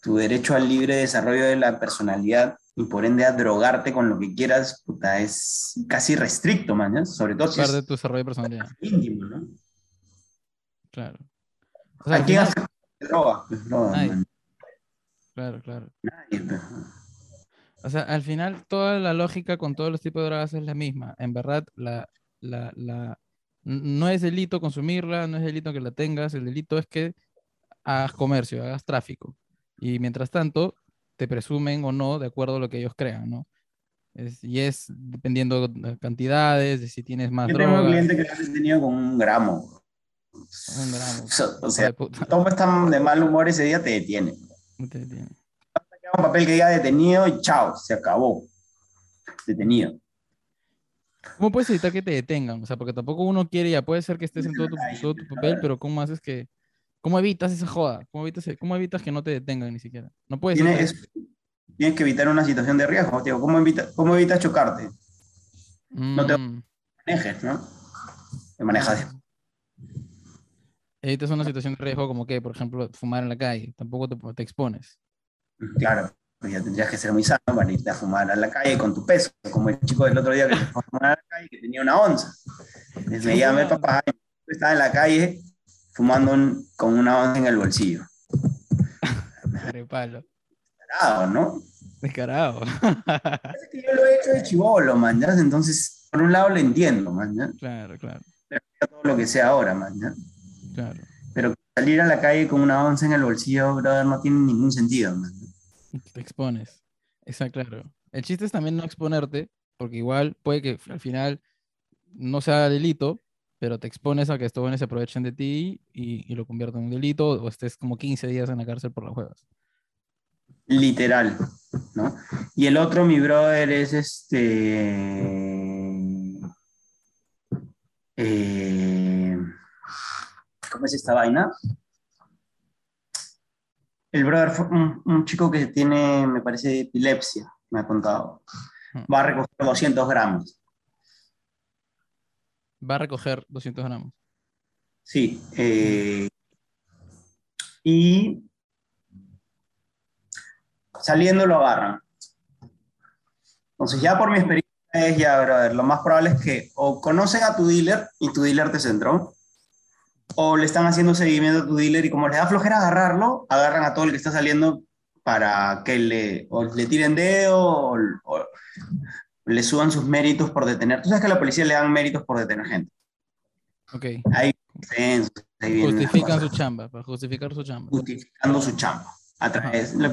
tu derecho al libre desarrollo de la personalidad y por ende a drogarte con lo que quieras, puta, es casi restricto, man, Sobre todo si es tu desarrollo de personalidad. íntimo, ¿no? Claro. O sea, ¿A quién hace droga? Pues, claro, claro. Nadie, pero... Pues, o sea, al final toda la lógica con todos los tipos de drogas es la misma. En verdad, la, la, la, no es delito consumirla, no es delito que la tengas, el delito es que hagas comercio, hagas tráfico. Y mientras tanto, te presumen o no de acuerdo a lo que ellos crean, ¿no? y es dependiendo de cantidades, de si tienes más Yo tengo un cliente que lo ha tenido con un gramo. Un gramo. O, sea, todos están de mal humor ese día, te detiene. Te detiene un papel que diga detenido y chao, se acabó. Detenido. ¿Cómo puedes evitar que te detengan? O sea, porque tampoco uno quiere, ya puede ser que estés en todo tu, papel, pero ¿cómo haces que, cómo evitas esa joda? ¿Cómo evitas, cómo evitas que no te detengan ni siquiera? No puedes. Tienes, tienes que evitar una situación de riesgo, tío. ¿Cómo, evita, cómo evitas chocarte? No te mm. manejes, ¿no? Te manejas. Evitas una situación de riesgo como que, por ejemplo, fumar en la calle. Tampoco te, te expones. Claro, pues ya tendrías que ser muy sano para irte a fumar a la calle con tu peso, como el chico del otro día que fue a fumar a la calle que tenía una onza. me llamé papá, estaba en la calle fumando con una onza en el bolsillo. palo. Descarado, ¿no? Descarado. Es que yo lo he hecho de chivolo, man, Entonces, por un lado lo entiendo, man, Claro, claro. Pero todo lo que sea ahora, man, Claro. Pero salir a la calle con una onza en el bolsillo, brother, no tiene ningún sentido, man. Te expones. Está claro. El chiste es también no exponerte, porque igual puede que al final no sea delito, pero te expones a que estos jóvenes se aprovechen de ti y, lo conviertan en un delito o estés como 15 días en la cárcel por las juegas. Literal, ¿no? Y el otro, mi brother, es este... Eh, ¿Cómo es esta vaina? El brother fue un, chico que tiene, me parece, epilepsia, me ha contado. Hmm. Va a recoger 200 gramos. Va a recoger 200 gramos. Sí. Eh, y saliendo lo agarran. Entonces ya por mi experiencia es ya, ver, lo más probable es que o conocen a tu dealer y tu dealer te centró, o le están haciendo seguimiento a tu dealer y como les da flojera agarrarlo, agarran a todo el que está saliendo para que le, o le tiren dedo o, le suban sus méritos por detener. Tú sabes que a la policía le dan méritos por detener gente. Ok. Ahí, Justifican su chamba, para justificar su chamba. Justificando su chamba. A través, el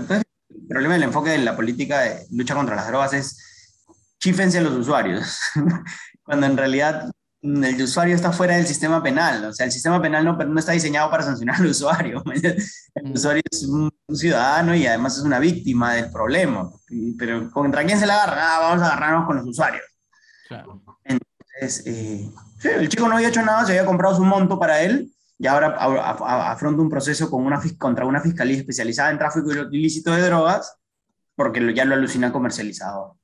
problema del enfoque de la política de lucha contra las drogas es chífense a los usuarios, cuando en realidad el usuario está fuera del sistema penal, o sea, el sistema penal no, no está diseñado para sancionar al usuario. El mm. usuario es un, ciudadano y además es una víctima del problema. Pero ¿contra quién se la agarra? Ah, vamos a agarrarnos con los usuarios. Claro. Entonces, eh, el chico no había hecho nada, se había comprado su monto para él y ahora afronta un proceso con una, contra una fiscalía especializada en tráfico ilícito de drogas porque ya lo alucina comercializado.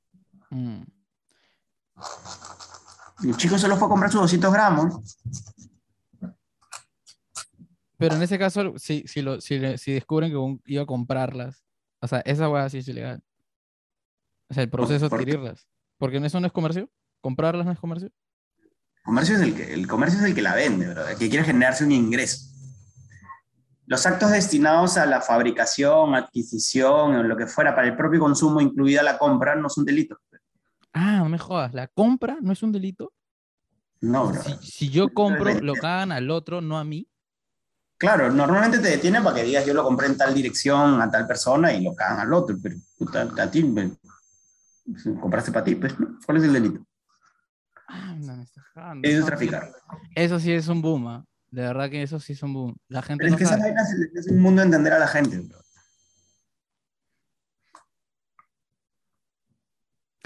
Mm. El chico solo fue a comprar sus 200 gramos. Pero en ese caso, si, si, lo, si, si descubren que iba a comprarlas, o sea, esa hueá sí es ilegal. O sea, el proceso de adquirirlas. Porque eso no es comercio. Comprarlas no es comercio. Comercio es el, que, el comercio es el que la vende, ¿verdad? El que quiere generarse un ingreso. Los actos destinados a la fabricación, adquisición o lo que fuera para el propio consumo, incluida la compra, no son delitos. Ah, no me jodas, ¿la compra no es un delito? No, bro. Si, yo compro, lo cagan al otro, no a mí. Claro, normalmente te detienen para que digas yo lo compré en tal dirección a tal persona y lo cagan al otro, pero a ti, compraste para ti, pues, ¿no? ¿Cuál es el delito? Ah, no, me estás Eso es traficar. Eso sí es un boom, ¿ah? de verdad que eso sí es un boom. La gente pero es que esa vaina es un mundo de entender a la gente, bro.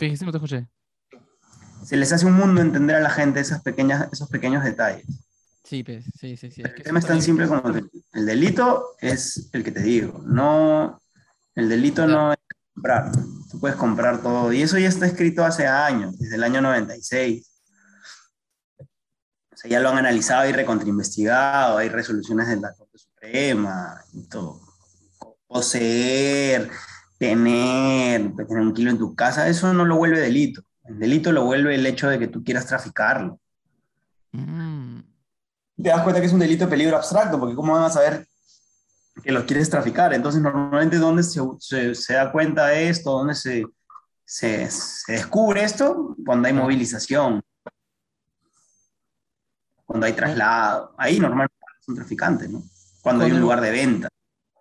¿Qué No te escuché. Se les hace un mundo entender a la gente esas pequeñas, esos pequeños detalles. Sí, pues, sí, sí, sí. el tema es tan simple como el, delito es el que te digo. No, el delito no es comprar. Tú puedes comprar todo. Y eso ya está escrito hace años, desde el año 96. O sea, ya lo han analizado y recontrainvestigado. Hay resoluciones de la Corte Suprema y todo. Poseer, tener, tener un kilo en tu casa, eso no lo vuelve delito. El delito lo vuelve el hecho de que tú quieras traficarlo. Mm. Te das cuenta que es un delito de peligro abstracto, porque ¿cómo van a saber que lo quieres traficar? Entonces, normalmente, ¿dónde se, se, da cuenta de esto? ¿Dónde se, se, se, descubre esto? Cuando hay movilización, cuando hay traslado. Ahí normalmente es un traficante, ¿no? Cuando hay un lugar de venta.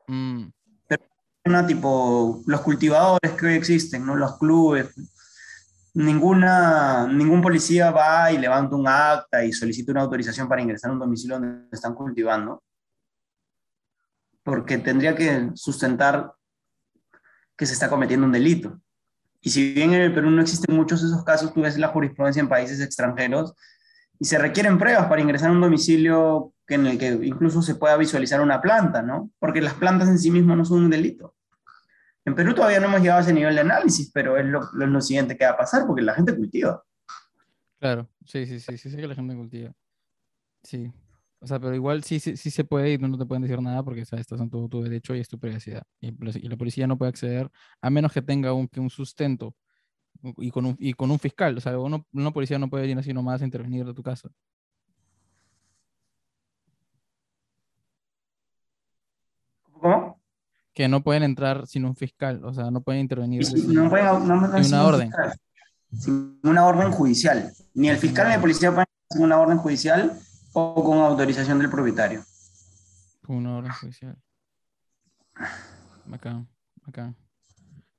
Mm tipo los cultivadores que hoy existen, ¿no? los clubes. Ninguna, ningún policía va y levanta un acta y solicita una autorización para ingresar a un domicilio donde están cultivando, porque tendría que sustentar que se está cometiendo un delito. Y si bien en el Perú no existen muchos de esos casos, tú ves la jurisprudencia en países extranjeros y se requieren pruebas para ingresar a un domicilio en el que incluso se pueda visualizar una planta, ¿no? Porque las plantas en sí mismas no son un delito. En Perú todavía no hemos llegado a ese nivel de análisis, pero es lo, lo, siguiente que va a pasar porque la gente cultiva. Claro, sí, sí, sí, sí, sí que la gente cultiva. Sí. O sea, pero igual sí, sí, sí se puede y no, te pueden decir nada porque ¿sabes? estás en todo tu derecho y es tu privacidad. Y, la policía no puede acceder a menos que tenga un, un sustento y con un, y con un fiscal. O sea, uno, una policía no puede ir así nomás a intervenir de tu casa. ¿Cómo? Que no pueden entrar sin un fiscal, o sea, no pueden intervenir sin, no pueden, no, una orden. sin una orden judicial. Ni el fiscal ni la policía pueden sin una orden judicial o con autorización del propietario. Con una orden judicial. Acá, acá.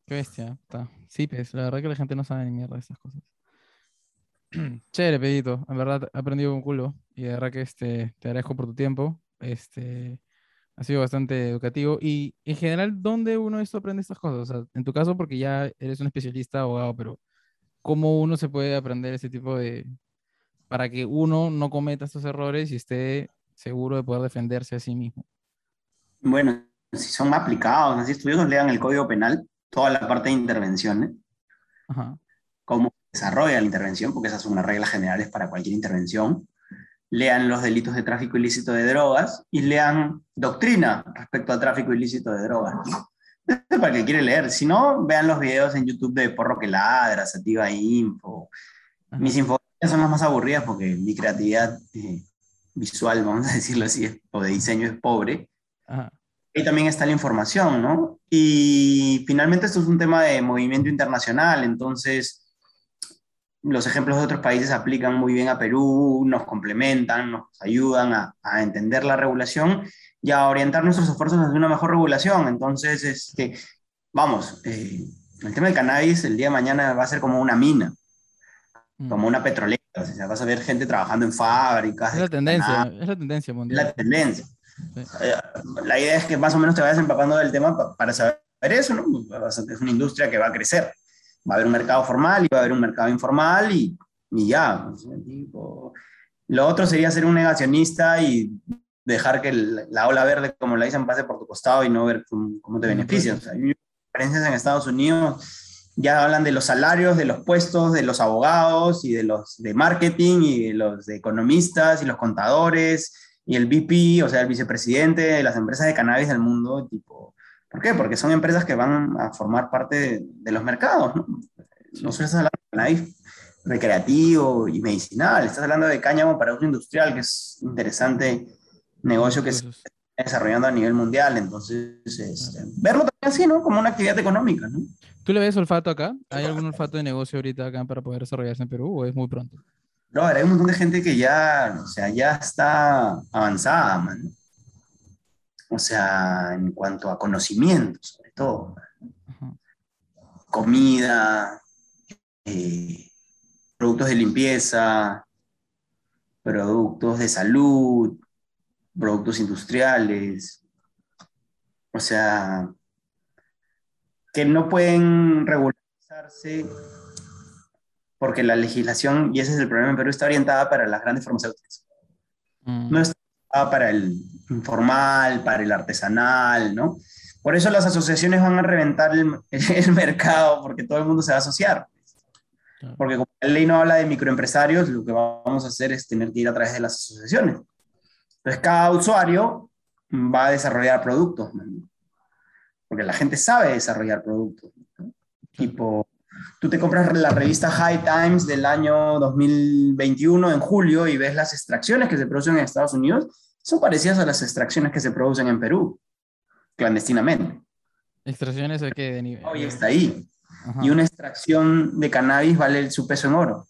Qué bestia. Está. Sí, pues, la verdad que la gente no sabe ni mierda de estas cosas. Chévere, pedito. En verdad he aprendido un culo. Y de verdad que este, te agradezco por tu tiempo. Este, ha sido bastante educativo. Y en general, ¿dónde uno esto aprende estas cosas? O sea, en tu caso, porque ya eres un especialista abogado, pero ¿cómo uno se puede aprender ese tipo de... para que uno no cometa estos errores y esté seguro de poder defenderse a sí mismo? Bueno, si son aplicados, así estudiosos lean el Código Penal, toda la parte de intervenciones, Ajá. cómo desarrolla la intervención, porque esas son las reglas generales para cualquier intervención lean los delitos de tráfico ilícito de drogas y lean doctrina respecto al tráfico ilícito de drogas. para el que quiere leer. Si no, vean los videos en YouTube de Porro que ladra, Sativa Info. Mis infografías son las más aburridas porque mi creatividad eh, visual, vamos a decirlo así, o de diseño es pobre. Ahí también está la información, ¿no? Y finalmente esto es un tema de movimiento internacional, entonces los ejemplos de otros países aplican muy bien a Perú, nos complementan, nos ayudan a, a entender la regulación y a orientar nuestros esfuerzos hacia una mejor regulación. Entonces, este, vamos, eh, el tema del cannabis el día de mañana va a ser como una mina, mm. como una petrolera. O sea, vas a ver gente trabajando en fábricas. Es la tendencia, es la tendencia mundial. La tendencia. Eh, la idea es que más o menos te vayas empapando del tema para saber eso, ¿no? Es una industria que va a crecer. Va a haber un mercado formal y va a haber un mercado informal y, y ya. Lo otro sería ser un negacionista y dejar que la ola verde, como la dicen, pase por tu costado y no ver cómo, te beneficia. O sea, hay diferencias en Estados Unidos, ya hablan de los salarios, de los puestos, de los abogados y de los de marketing y de los de economistas y los contadores y el VP, o sea, el vicepresidente de las empresas de cannabis del mundo, tipo, ¿por qué? Porque son empresas que van a formar parte de, los mercados, ¿no? No solo estás hablando de cannabis recreativo y medicinal, estás hablando de cáñamo para uso industrial, que es interesante negocio que se está desarrollando a nivel mundial. Entonces, este, verlo también así, ¿no? Como una actividad económica, ¿no? ¿Tú le ves olfato acá? ¿Hay algún olfato de negocio ahorita acá para poder desarrollarse en Perú o es muy pronto? No, hay un montón de gente que ya, o sea, ya está avanzada, man. O sea, en cuanto a conocimiento, sobre todo. Comida, eh, productos de limpieza, productos de salud, productos industriales, o sea, que no pueden regularizarse porque la legislación, y ese es el problema en Perú, está orientada para las grandes farmacéuticas. Mm. No para el informal, para el artesanal, ¿no? Por eso las asociaciones van a reventar el, el mercado, porque todo el mundo se va a asociar. Porque como la ley no habla de microempresarios, lo que vamos a hacer es tener que ir a través de las asociaciones. Entonces, cada usuario va a desarrollar productos, porque la gente sabe desarrollar productos. Tipo, tú te compras la revista High Times del año 2021 en julio y ves las extracciones que se producen en Estados Unidos, son parecidas a las extracciones que se producen en Perú, clandestinamente. ¿Extracciones de qué de nivel? Hoy está ahí. Y una extracción de cannabis vale su peso en oro.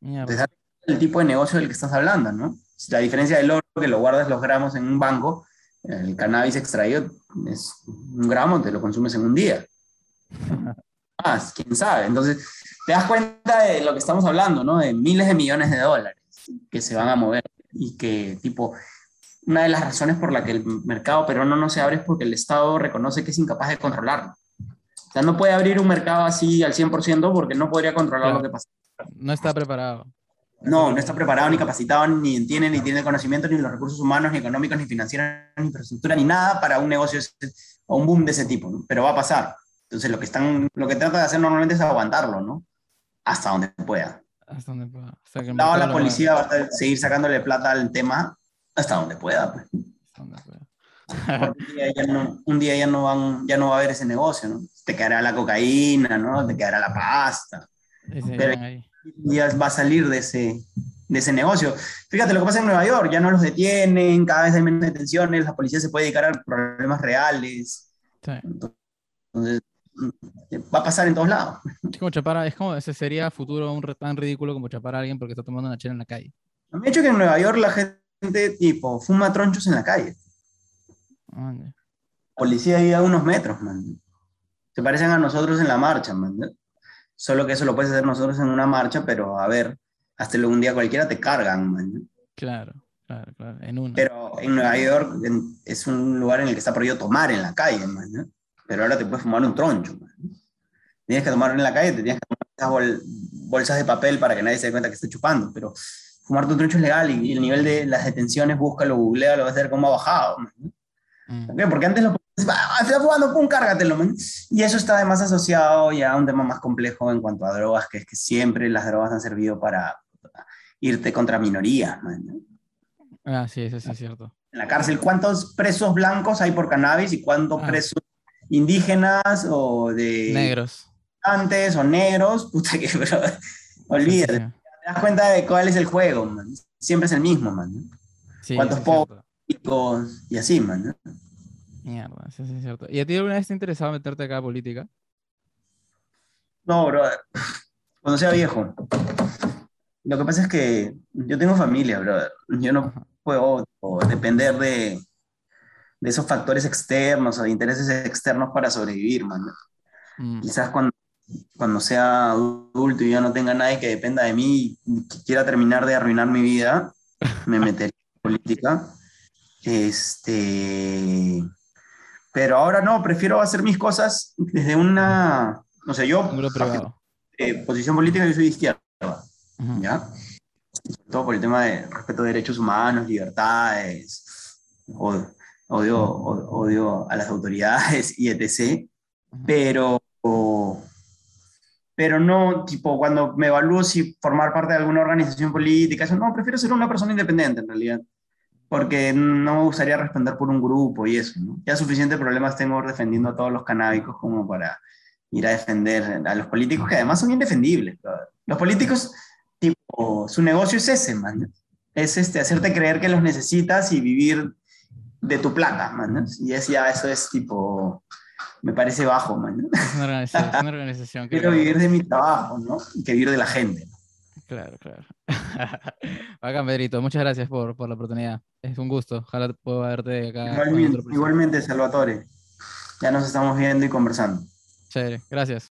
Entonces, el tipo de negocio del que estás hablando, ¿no? La diferencia del oro, que lo guardas los gramos en un banco, el cannabis extraído es un gramo, te lo consumes en un día. Más, quién sabe. Entonces, te das cuenta de lo que estamos hablando, ¿no? De miles de millones de dólares que se van a mover y que, tipo, una de las razones por la que el mercado peruano no se abre es porque el Estado reconoce que es incapaz de controlarlo. O sea, no puede abrir un mercado así al 100% porque no podría controlar lo que pasa. No está preparado. No, no está preparado, ni capacitado, ni tiene, ni tiene conocimiento, ni los recursos humanos, ni económicos, ni financieros, ni infraestructura, ni nada para un negocio o un boom de ese tipo, ¿no? Pero va a pasar. Entonces, lo que, están, lo que trata de hacer normalmente es aguantarlo, ¿no? Hasta donde pueda. Hasta donde pueda. la policía va a seguir sacándole plata al tema hasta donde pueda, pues. Hasta donde pueda. un, día ya no, un día ya no, van, ya no va a haber ese negocio, ¿no? Te quedará la cocaína, ¿no? Te quedará la pasta. Pero, ahí ya va a salir de ese, de ese negocio. Fíjate lo que pasa en Nueva York, ya no los detienen, cada vez hay menos detenciones, la policía se puede dedicar a problemas reales. Entonces, va a pasar en todos lados. Es como chapar, es como ese sería futuro un tan ridículo como chapar a alguien porque está tomando una chela en la calle. Me ha hecho que en Nueva York la gente tipo fuma tronchos en la calle. Policía ahí a unos metros, man. Se parecen a nosotros en la marcha, man. Solo que eso lo puedes hacer nosotros en una marcha, pero a ver, hasta luego un día cualquiera te cargan, man. Claro, claro, claro, en una. Pero en Nueva York es un lugar en el que está prohibido tomar en la calle, man. Pero ahora te puedes fumar un troncho, man. Tienes que tomar en la calle, te tienes que tomar esas bolsas de papel para que nadie se dé cuenta que estés chupando, pero fumar un troncho es legal y, el nivel de las detenciones, búscalo, googlea, lo vas a ver cómo ha bajado. Man. Mm. Porque antes lo está jugando, pum, cárgatelo, man. Y eso está además asociado ya a un tema más complejo en cuanto a drogas, que es que siempre las drogas han servido para irte contra minorías, man. Ah, sí, eso sí es cierto. En la cárcel, ¿cuántos presos blancos hay por cannabis y cuántos ah. presos indígenas o de... Negros. Antes o negros, puta que, bro, olvídate. Te das cuenta de cuál es el juego, man. Siempre es el mismo, man. Sí, Cuántos pobres, y así, man. Mierda, sí, sí, es cierto. ¿Y a ti alguna vez te ha interesado meterte acá a política? No, brother. Cuando sea viejo. Lo que pasa es que yo tengo familia, brother. Yo no puedo depender de, de esos factores externos o de intereses externos para sobrevivir, man. Mm, Quizás cuando, cuando sea adulto y ya no tenga nadie que dependa de mí y que quiera terminar de arruinar mi vida, me meteré en política. Este, pero ahora no, prefiero hacer mis cosas desde una, no sé, yo, eh, posición política, yo soy de izquierda, Ujú. ¿ya? Sobre todo por el tema de respeto de derechos humanos, libertades, odio, odio, odio a las autoridades y etc. Pero, pero no, tipo, cuando me evalúo si formar parte de alguna organización política, eso no, prefiero ser una persona independiente en realidad, porque no me gustaría responder por un grupo y eso, ¿no? Ya suficientes problemas tengo defendiendo a todos los canábicos como para ir a defender a los políticos, que además son indefendibles. Los políticos, tipo, su negocio es ese, man. Es este, hacerte creer que los necesitas y vivir de tu plata, man. Y es ya, eso es tipo, me parece bajo, man. Es una organización, es una organización que Quiero vivir de mi trabajo, ¿no? Que vivir de la gente. Claro, claro. Bacán, Pedrito. Muchas gracias por, por la oportunidad. Es un gusto. Ojalá pueda verte acá. Igualmente, igualmente, Salvatore. Ya nos estamos viendo y conversando. Chévere. Gracias.